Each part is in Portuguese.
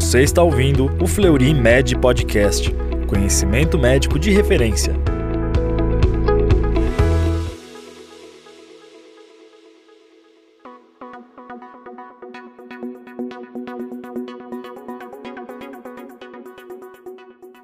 Você está ouvindo o Fleury Med Podcast, conhecimento médico de referência.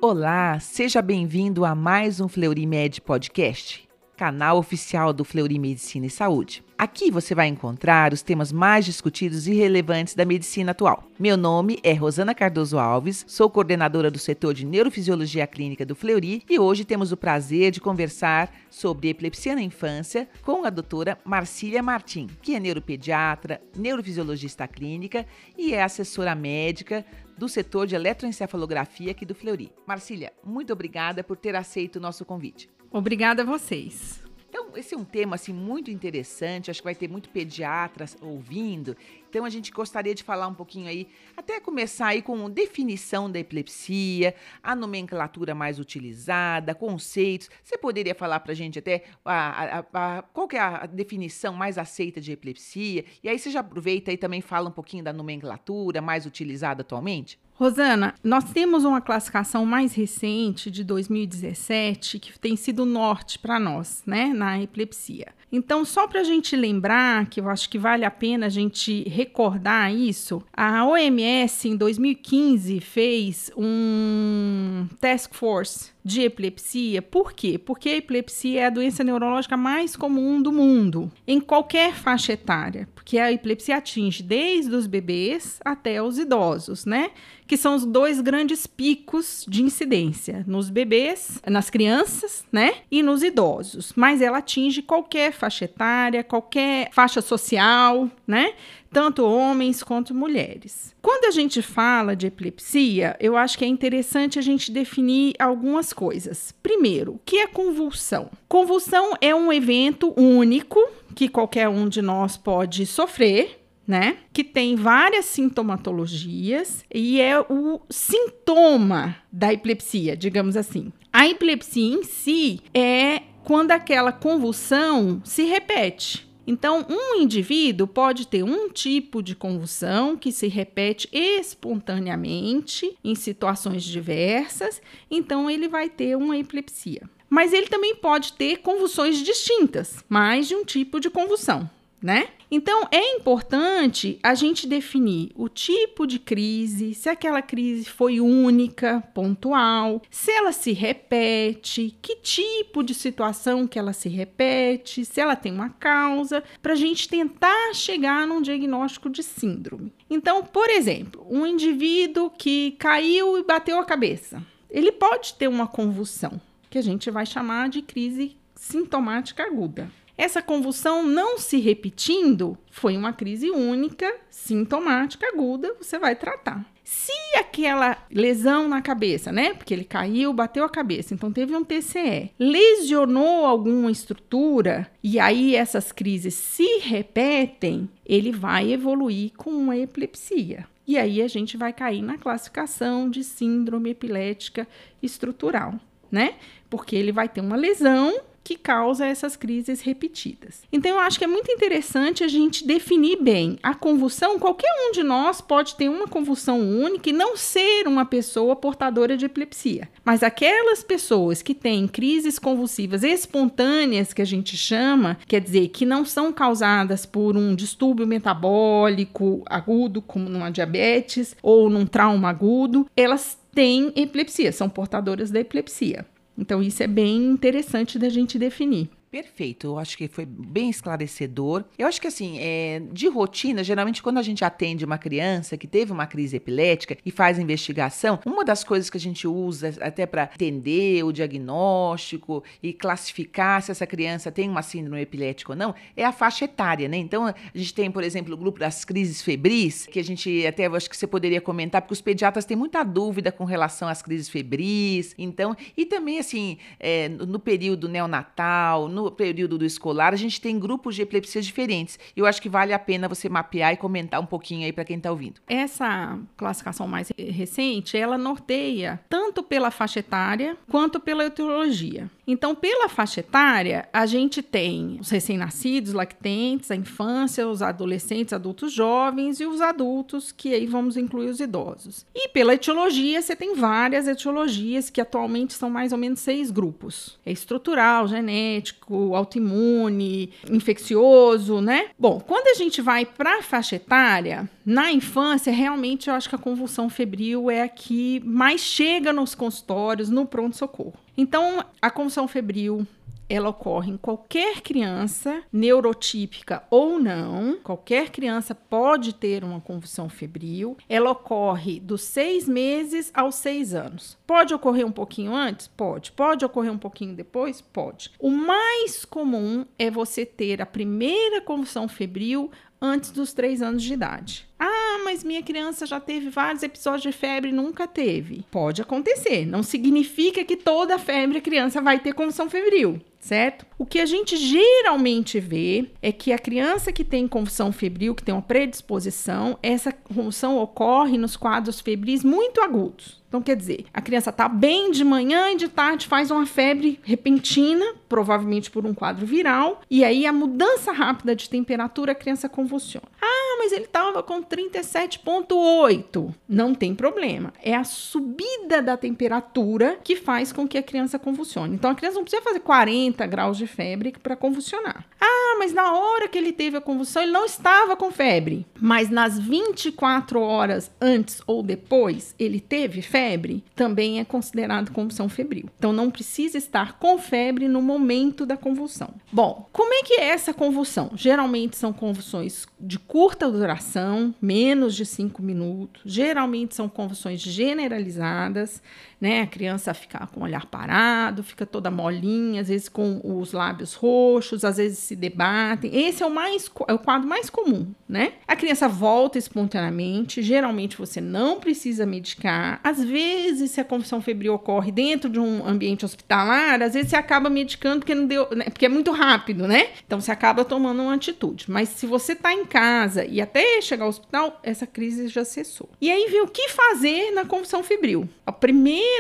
Olá, seja bem-vindo a mais um Fleury Med Podcast, canal oficial do Fleury Medicina e Saúde. Aqui você vai encontrar os temas mais discutidos e relevantes da medicina atual. Meu nome é Rosana Cardoso Alves, sou coordenadora do setor de Neurofisiologia Clínica do Fleury e hoje temos o prazer de conversar sobre epilepsia na infância com a doutora Marcília Martim, que é neuropediatra, neurofisiologista clínica e é assessora médica do setor de eletroencefalografia aqui do Fleury. Marcília, muito obrigada por ter aceito o nosso convite. Obrigada a vocês. Então, esse é um tema assim muito interessante, acho que vai ter muito pediatras ouvindo. Então, a gente gostaria de falar um pouquinho aí, até começar aí com definição da epilepsia, a nomenclatura mais utilizada, conceitos. Você poderia falar para a gente até a, a, a, qual é a definição mais aceita de epilepsia? E aí você já aproveita e também fala um pouquinho da nomenclatura mais utilizada atualmente? Rosana, nós temos uma classificação mais recente de 2017 que tem sido norte para nós, né, na epilepsia. Então, só para a gente lembrar, que eu acho que vale a pena a gente recordar isso, a OMS em 2015 fez um task force de epilepsia. Por quê? Porque a epilepsia é a doença neurológica mais comum do mundo, em qualquer faixa etária, porque a epilepsia atinge desde os bebês até os idosos, né? Que são os dois grandes picos de incidência, nos bebês, nas crianças, né? E nos idosos. Mas ela atinge qualquer faixa etária, qualquer faixa social, né? Tanto homens quanto mulheres. Quando a gente fala de epilepsia, eu acho que é interessante a gente definir algumas coisas. Primeiro, o que é convulsão? Convulsão é um evento único que qualquer um de nós pode sofrer, né? Que tem várias sintomatologias e é o sintoma da epilepsia, digamos assim. A epilepsia em si é quando aquela convulsão se repete. Então, um indivíduo pode ter um tipo de convulsão que se repete espontaneamente em situações diversas, então ele vai ter uma epilepsia. Mas ele também pode ter convulsões distintas, mais de um tipo de convulsão né? Então é importante a gente definir o tipo de crise, se aquela crise foi única, pontual, se ela se repete, que tipo de situação que ela se repete, se ela tem uma causa, para a gente tentar chegar num diagnóstico de síndrome. Então, por exemplo, um indivíduo que caiu e bateu a cabeça, ele pode ter uma convulsão, que a gente vai chamar de crise sintomática aguda. Essa convulsão não se repetindo foi uma crise única, sintomática, aguda, você vai tratar. Se aquela lesão na cabeça, né? Porque ele caiu, bateu a cabeça, então teve um TCE, lesionou alguma estrutura e aí essas crises se repetem, ele vai evoluir com uma epilepsia. E aí a gente vai cair na classificação de síndrome epilética estrutural, né? Porque ele vai ter uma lesão que causa essas crises repetidas. Então, eu acho que é muito interessante a gente definir bem a convulsão. Qualquer um de nós pode ter uma convulsão única e não ser uma pessoa portadora de epilepsia. Mas aquelas pessoas que têm crises convulsivas espontâneas, que a gente chama, quer dizer, que não são causadas por um distúrbio metabólico agudo, como numa diabetes, ou num trauma agudo, elas têm epilepsia, são portadoras da epilepsia. Então, isso é bem interessante da gente definir. Perfeito, eu acho que foi bem esclarecedor. Eu acho que assim, é, de rotina, geralmente quando a gente atende uma criança que teve uma crise epilética e faz investigação, uma das coisas que a gente usa até para entender o diagnóstico e classificar se essa criança tem uma síndrome epilética ou não, é a faixa etária, né? Então, a gente tem, por exemplo, o grupo das crises febris, que a gente até acho que você poderia comentar, porque os pediatras têm muita dúvida com relação às crises febris. Então, e também assim, é, no período neonatal, no no período do escolar a gente tem grupos de epilepsias diferentes. Eu acho que vale a pena você mapear e comentar um pouquinho aí para quem está ouvindo. Essa classificação mais recente, ela norteia tanto pela faixa etária quanto pela etiologia. Então, pela faixa etária, a gente tem os recém-nascidos, lactentes, a infância, os adolescentes, adultos jovens e os adultos, que aí vamos incluir os idosos. E pela etiologia, você tem várias etiologias que atualmente são mais ou menos seis grupos. É estrutural, genético, autoimune, infeccioso, né? Bom, quando a gente vai para a faixa etária, na infância, realmente eu acho que a convulsão febril é a que mais chega nos consultórios, no pronto-socorro. Então, a convulsão febril ela ocorre em qualquer criança, neurotípica ou não. Qualquer criança pode ter uma convulsão febril. Ela ocorre dos seis meses aos seis anos. Pode ocorrer um pouquinho antes? Pode. Pode ocorrer um pouquinho depois? Pode. O mais comum é você ter a primeira convulsão febril antes dos três anos de idade. Ah, mas minha criança já teve vários episódios de febre e nunca teve. Pode acontecer. Não significa que toda febre a criança vai ter convulsão febril certo? O que a gente geralmente vê é que a criança que tem convulsão febril, que tem uma predisposição, essa convulsão ocorre nos quadros febris muito agudos. Então, quer dizer, a criança está bem de manhã e de tarde faz uma febre repentina, provavelmente por um quadro viral, e aí a mudança rápida de temperatura, a criança convulsiona. Ah, mas ele estava com 37,8. Não tem problema. É a subida da temperatura que faz com que a criança convulsione. Então, a criança não precisa fazer 40 graus de febre para convulsionar. Ah, mas na hora que ele teve a convulsão, ele não estava com febre. Mas nas 24 horas antes ou depois, ele teve febre também é considerado convulsão febril. Então não precisa estar com febre no momento da convulsão. Bom, como é que é essa convulsão? Geralmente são convulsões de curta duração, menos de 5 minutos. Geralmente são convulsões generalizadas, né? A criança fica com o olhar parado, fica toda molinha, às vezes com os lábios roxos, às vezes se debatem. Esse é o mais é o quadro mais comum, né? A criança volta espontaneamente, geralmente você não precisa medicar. Às vezes, se a convulsão febril ocorre dentro de um ambiente hospitalar, às vezes você acaba medicando porque não deu, né? porque é muito rápido, né? Então você acaba tomando uma atitude. Mas se você está em casa e até chegar ao hospital, essa crise já cessou. E aí vem o que fazer na convulsão febril. A primeira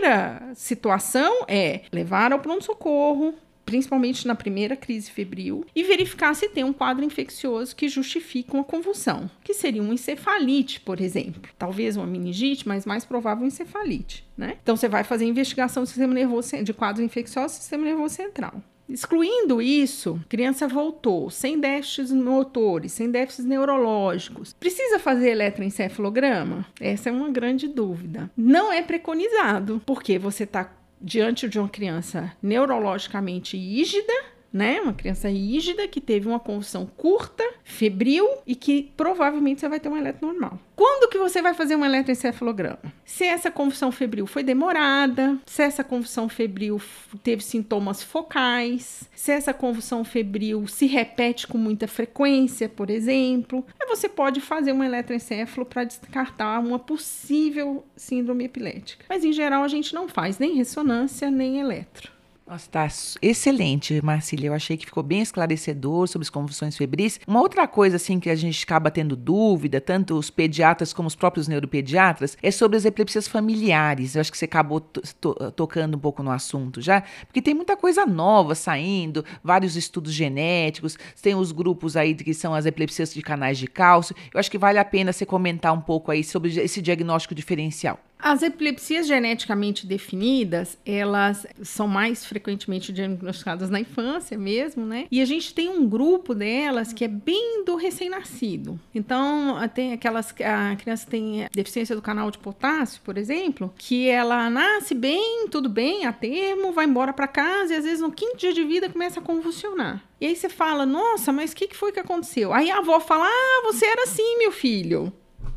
situação é levar ao pronto-socorro, principalmente na primeira crise febril, e verificar se tem um quadro infeccioso que justifica uma convulsão, que seria uma encefalite, por exemplo. Talvez uma meningite, mas mais provável uma encefalite, né? Então você vai fazer investigação do sistema nervoso de quadros infecciosos do sistema nervoso central. Excluindo isso, criança voltou sem déficits motores, sem déficits neurológicos. Precisa fazer eletroencefalograma? Essa é uma grande dúvida. Não é preconizado, porque você está diante de uma criança neurologicamente rígida, né? Uma criança rígida que teve uma convulsão curta, febril e que provavelmente você vai ter um eletro normal. Quando que você vai fazer um eletroencefalograma? Se essa convulsão febril foi demorada, se essa convulsão febril teve sintomas focais, se essa convulsão febril se repete com muita frequência, por exemplo, aí você pode fazer um eletroencefalo para descartar uma possível síndrome epilética. Mas em geral a gente não faz nem ressonância nem eletro. Nossa, tá excelente, Marcília. Eu achei que ficou bem esclarecedor sobre as convulsões febris. Uma outra coisa, assim, que a gente acaba tendo dúvida, tanto os pediatras como os próprios neuropediatras, é sobre as epilepsias familiares. Eu acho que você acabou tocando um pouco no assunto já, porque tem muita coisa nova saindo, vários estudos genéticos, tem os grupos aí que são as epilepsias de canais de cálcio. Eu acho que vale a pena você comentar um pouco aí sobre esse diagnóstico diferencial. As epilepsias geneticamente definidas, elas são mais frequentemente diagnosticadas na infância mesmo, né? E a gente tem um grupo delas que é bem do recém-nascido. Então, tem aquelas a criança tem deficiência do canal de potássio, por exemplo, que ela nasce bem, tudo bem, a termo, vai embora para casa e às vezes no quinto dia de vida começa a convulsionar. E aí você fala: "Nossa, mas o que, que foi que aconteceu?" Aí a avó fala: "Ah, você era assim, meu filho."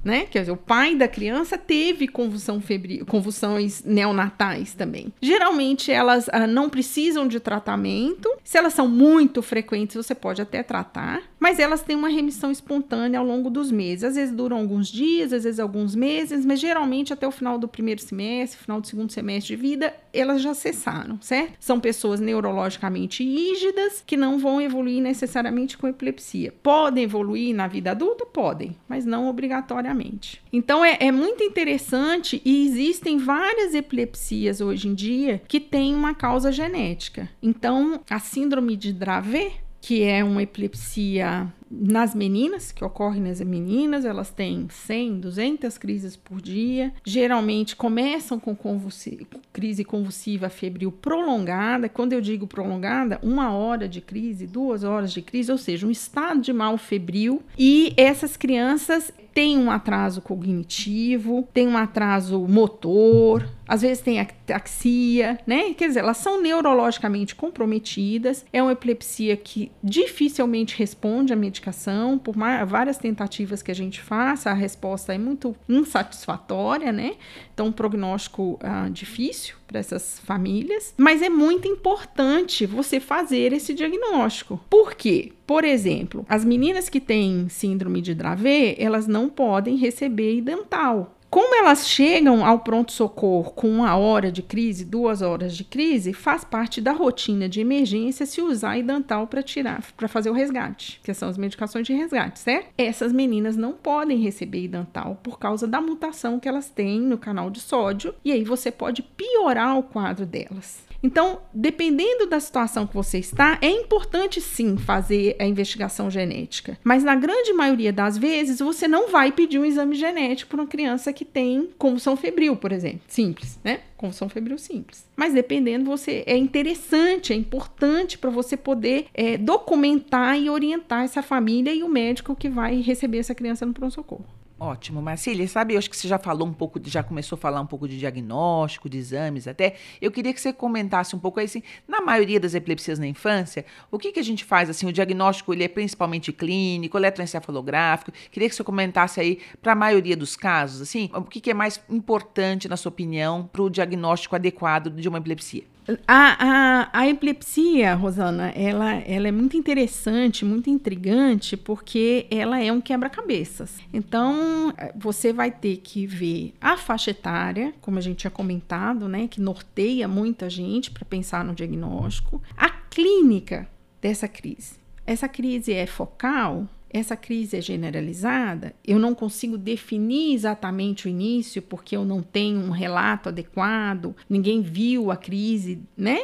Né? Quer dizer, o pai da criança teve convulsão febril, convulsões neonatais também. Geralmente elas ah, não precisam de tratamento. Se elas são muito frequentes, você pode até tratar, mas elas têm uma remissão espontânea ao longo dos meses. Às vezes duram alguns dias, às vezes alguns meses, mas geralmente até o final do primeiro semestre, final do segundo semestre de vida, elas já cessaram, certo? São pessoas neurologicamente rígidas que não vão evoluir necessariamente com epilepsia. Podem evoluir na vida adulta? Podem, mas não obrigatoriamente. Então é, é muito interessante e existem várias epilepsias hoje em dia que têm uma causa genética. Então, a síndrome de Dravet que é uma epilepsia nas meninas, que ocorre nas meninas, elas têm 100, 200 crises por dia. Geralmente começam com convulsi crise convulsiva febril prolongada. Quando eu digo prolongada, uma hora de crise, duas horas de crise, ou seja, um estado de mal febril. E essas crianças têm um atraso cognitivo, têm um atraso motor, às vezes tem ataxia, né? Quer dizer, elas são neurologicamente comprometidas. É uma epilepsia que dificilmente responde à medicação, por várias tentativas que a gente faça, a resposta é muito insatisfatória, né? Então, um prognóstico ah, difícil para essas famílias. Mas é muito importante você fazer esse diagnóstico. Por quê? Por exemplo, as meninas que têm síndrome de Dravet, elas não podem receber dental. Como elas chegam ao pronto-socorro com uma hora de crise, duas horas de crise, faz parte da rotina de emergência se usar idantal para tirar, para fazer o resgate, que são as medicações de resgate, certo? Essas meninas não podem receber idantal por causa da mutação que elas têm no canal de sódio, e aí você pode piorar o quadro delas. Então, dependendo da situação que você está, é importante sim fazer a investigação genética. Mas na grande maioria das vezes, você não vai pedir um exame genético para uma criança que tem convulsão febril, por exemplo. Simples, né? Convulsão febril simples. Mas dependendo, você é interessante, é importante para você poder é, documentar e orientar essa família e o médico que vai receber essa criança no pronto-socorro. Ótimo, Marcília. Sabe, eu acho que você já falou um pouco, já começou a falar um pouco de diagnóstico, de exames até. Eu queria que você comentasse um pouco aí, assim, na maioria das epilepsias na infância, o que, que a gente faz, assim, o diagnóstico, ele é principalmente clínico, eletroencefalográfico. Queria que você comentasse aí, para a maioria dos casos, assim, o que, que é mais importante, na sua opinião, para o diagnóstico adequado de uma epilepsia? A, a, a, epilepsia, Rosana, ela, ela é muito interessante, muito intrigante, porque ela é um quebra-cabeças. Então, você vai ter que ver a faixa etária, como a gente tinha comentado, né, que norteia muita gente para pensar no diagnóstico, a clínica dessa crise. Essa crise é focal, essa crise é generalizada, eu não consigo definir exatamente o início porque eu não tenho um relato adequado, ninguém viu a crise, né?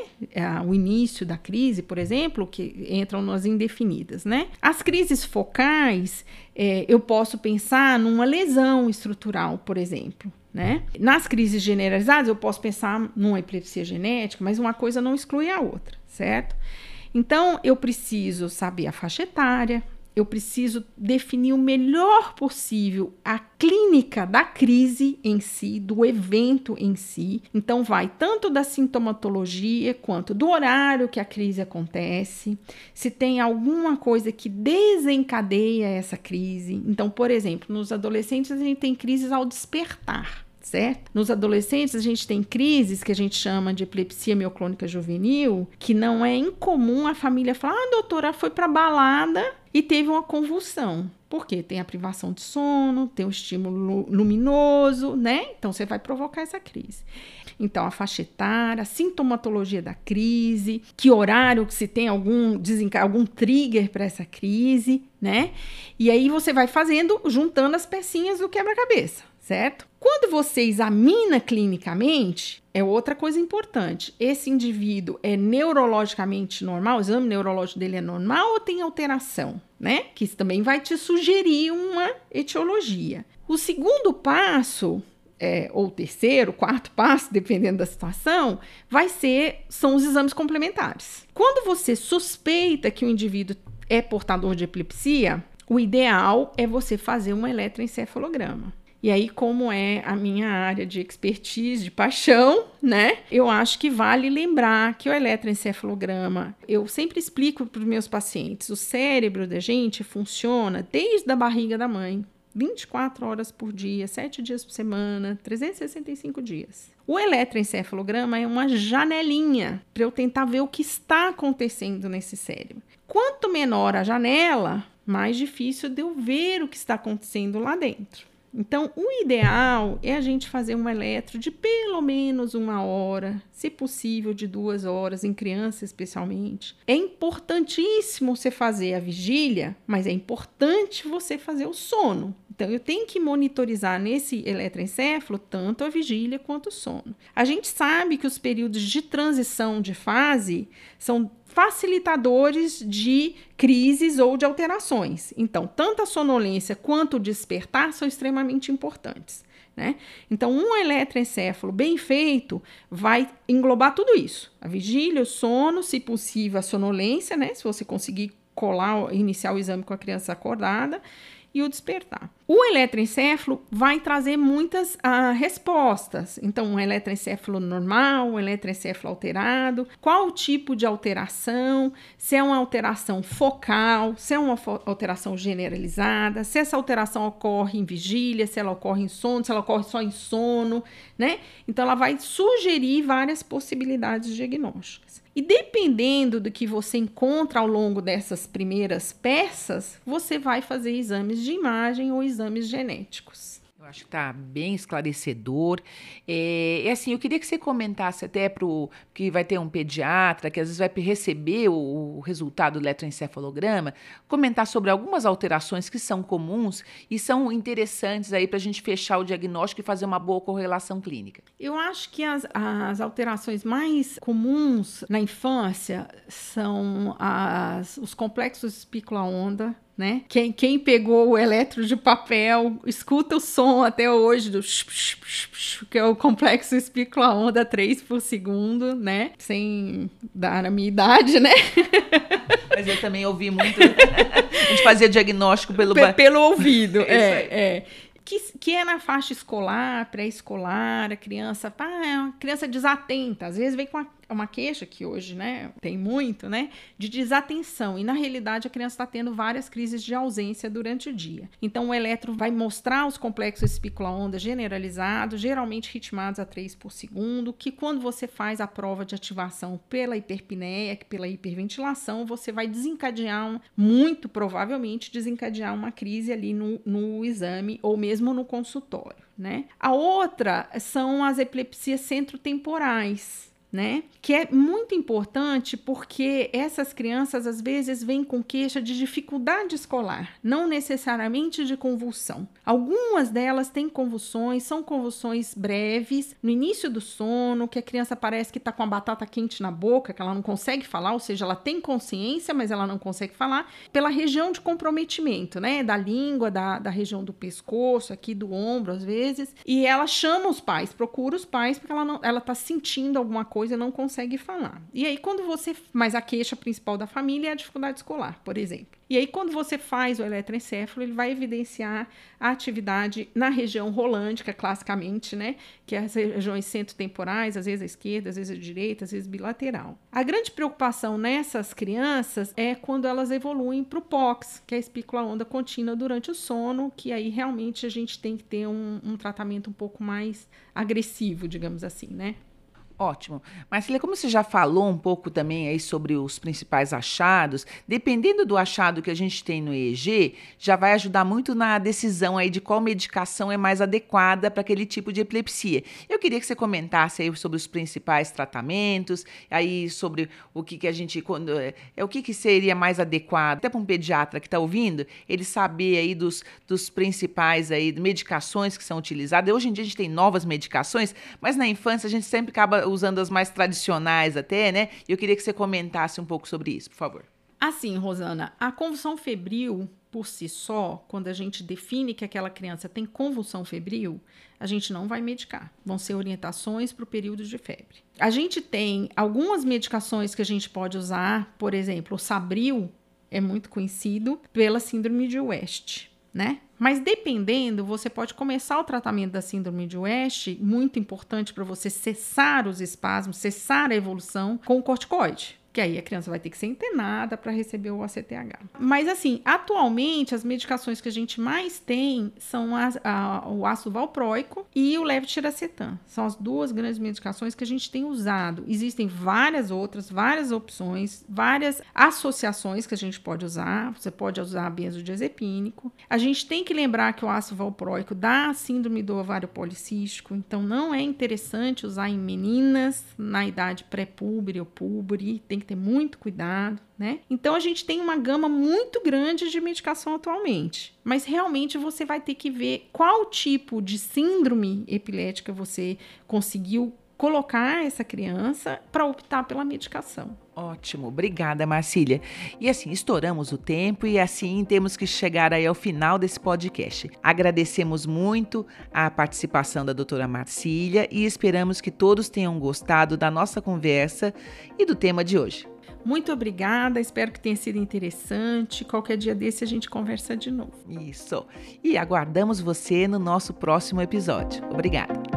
O início da crise, por exemplo, que entram nas indefinidas, né? As crises focais, é, eu posso pensar numa lesão estrutural, por exemplo. Né? Nas crises generalizadas, eu posso pensar numa epilepsia genética, mas uma coisa não exclui a outra, certo? Então, eu preciso saber a faixa etária, eu preciso definir o melhor possível a clínica da crise em si, do evento em si. Então, vai tanto da sintomatologia quanto do horário que a crise acontece, se tem alguma coisa que desencadeia essa crise. Então, por exemplo, nos adolescentes a gente tem crises ao despertar certo? Nos adolescentes, a gente tem crises que a gente chama de epilepsia mioclônica juvenil, que não é incomum a família falar: ah, doutora, foi para balada e teve uma convulsão. Porque tem a privação de sono, tem o estímulo luminoso, né? Então você vai provocar essa crise. Então, a faixa etária, a sintomatologia da crise, que horário que se tem algum, algum trigger para essa crise, né? E aí você vai fazendo, juntando as pecinhas do quebra-cabeça certo? Quando você examina clinicamente, é outra coisa importante. Esse indivíduo é neurologicamente normal? O exame neurológico dele é normal ou tem alteração? Né? Que isso também vai te sugerir uma etiologia. O segundo passo, é, ou terceiro, quarto passo, dependendo da situação, vai ser são os exames complementares. Quando você suspeita que o indivíduo é portador de epilepsia, o ideal é você fazer um eletroencefalograma. E aí, como é a minha área de expertise, de paixão, né? Eu acho que vale lembrar que o eletroencefalograma, eu sempre explico para os meus pacientes, o cérebro da gente funciona desde a barriga da mãe. 24 horas por dia, 7 dias por semana, 365 dias. O eletroencefalograma é uma janelinha para eu tentar ver o que está acontecendo nesse cérebro. Quanto menor a janela, mais difícil de eu ver o que está acontecendo lá dentro. Então, o ideal é a gente fazer um eletro de pelo menos uma hora, se possível de duas horas, em criança especialmente. É importantíssimo você fazer a vigília, mas é importante você fazer o sono. Então, eu tenho que monitorizar nesse eletroencefalo tanto a vigília quanto o sono. A gente sabe que os períodos de transição de fase são facilitadores de crises ou de alterações. Então, tanto a sonolência quanto o despertar são extremamente importantes. Né? Então, um eletroencefalo bem feito vai englobar tudo isso: a vigília, o sono, se possível, a sonolência, né? Se você conseguir colar, iniciar o exame com a criança acordada, e o despertar. O eletroencefalo vai trazer muitas ah, respostas. Então, um eletroencefalo normal, um eletroencefalo alterado, qual o tipo de alteração, se é uma alteração focal, se é uma alteração generalizada, se essa alteração ocorre em vigília, se ela ocorre em sono, se ela ocorre só em sono, né? Então, ela vai sugerir várias possibilidades diagnósticas. E dependendo do que você encontra ao longo dessas primeiras peças, você vai fazer exames de imagem ou exames genéticos. Eu acho que está bem esclarecedor. É, é, assim, eu queria que você comentasse até para o que vai ter um pediatra que às vezes vai receber o, o, resultado do eletroencefalograma, comentar sobre algumas alterações que são comuns e são interessantes aí para a gente fechar o diagnóstico e fazer uma boa correlação clínica. Eu acho que as, as alterações mais comuns na infância são as, os complexos espícula-onda, né? Quem, quem pegou o eletro de papel escuta o som até hoje do que é o complexo espícula onda 3 por segundo, né? Sem dar a minha idade, né? Mas eu também ouvi muito. a gente fazia diagnóstico pelo P pelo ouvido, é, é que, que é na faixa escolar, pré-escolar, a criança, pá, é uma criança desatenta, às vezes vem com uma é uma queixa que hoje, né, tem muito, né, de desatenção. E na realidade a criança está tendo várias crises de ausência durante o dia. Então o eletro vai mostrar os complexos espícula-onda generalizados, geralmente ritmados a 3 por segundo, que quando você faz a prova de ativação pela hiperpneia, pela hiperventilação, você vai desencadear, um, muito provavelmente desencadear uma crise ali no, no exame ou mesmo no consultório, né? A outra são as epilepsias centrotemporais né? Que é muito importante porque essas crianças às vezes vêm com queixa de dificuldade escolar, não necessariamente de convulsão. Algumas delas têm convulsões, são convulsões breves, no início do sono, que a criança parece que está com a batata quente na boca, que ela não consegue falar, ou seja, ela tem consciência, mas ela não consegue falar, pela região de comprometimento, né? Da língua, da, da região do pescoço, aqui do ombro, às vezes. E ela chama os pais, procura os pais, porque ela, ela tá sentindo alguma coisa coisa não consegue falar. E aí, quando você. Mas a queixa principal da família é a dificuldade escolar, por exemplo. E aí, quando você faz o eletroencefalo, ele vai evidenciar a atividade na região rolândica, classicamente, né? Que é as regiões centro-temporais, às vezes à esquerda, às vezes à direita, às vezes bilateral. A grande preocupação nessas crianças é quando elas evoluem para o POX, que é a espícula onda contínua durante o sono, que aí realmente a gente tem que ter um, um tratamento um pouco mais agressivo, digamos assim, né? Ótimo. Marcela, como você já falou um pouco também aí sobre os principais achados, dependendo do achado que a gente tem no EEG, já vai ajudar muito na decisão aí de qual medicação é mais adequada para aquele tipo de epilepsia. Eu queria que você comentasse aí sobre os principais tratamentos, aí sobre o que, que a gente quando é, o que, que seria mais adequado, até para um pediatra que está ouvindo, ele saber aí dos, dos principais aí medicações que são utilizadas. Hoje em dia a gente tem novas medicações, mas na infância a gente sempre acaba usando as mais tradicionais até, né? E eu queria que você comentasse um pouco sobre isso, por favor. Assim, Rosana, a convulsão febril por si só, quando a gente define que aquela criança tem convulsão febril, a gente não vai medicar. Vão ser orientações para o período de febre. A gente tem algumas medicações que a gente pode usar, por exemplo, o Sabril é muito conhecido pela síndrome de West, né? Mas dependendo, você pode começar o tratamento da síndrome de West, muito importante para você cessar os espasmos, cessar a evolução com o corticoide. Que aí a criança vai ter que ser internada para receber o ACTH. Mas assim, atualmente as medicações que a gente mais tem são a, o ácido valproico e o levetiracetam. São as duas grandes medicações que a gente tem usado. Existem várias outras, várias opções, várias associações que a gente pode usar. Você pode usar benzodiazepínico. A gente tem que lembrar que o ácido valproico dá síndrome do ovário policístico, então não é interessante usar em meninas na idade pré-púbere ou púbere, tem que ter muito cuidado, né? Então a gente tem uma gama muito grande de medicação atualmente, mas realmente você vai ter que ver qual tipo de síndrome epilética você conseguiu colocar essa criança para optar pela medicação. Ótimo, obrigada, Marcília. E assim, estouramos o tempo e assim temos que chegar aí ao final desse podcast. Agradecemos muito a participação da doutora Marcília e esperamos que todos tenham gostado da nossa conversa e do tema de hoje. Muito obrigada, espero que tenha sido interessante. Qualquer dia desse a gente conversa de novo. Isso. E aguardamos você no nosso próximo episódio. Obrigada.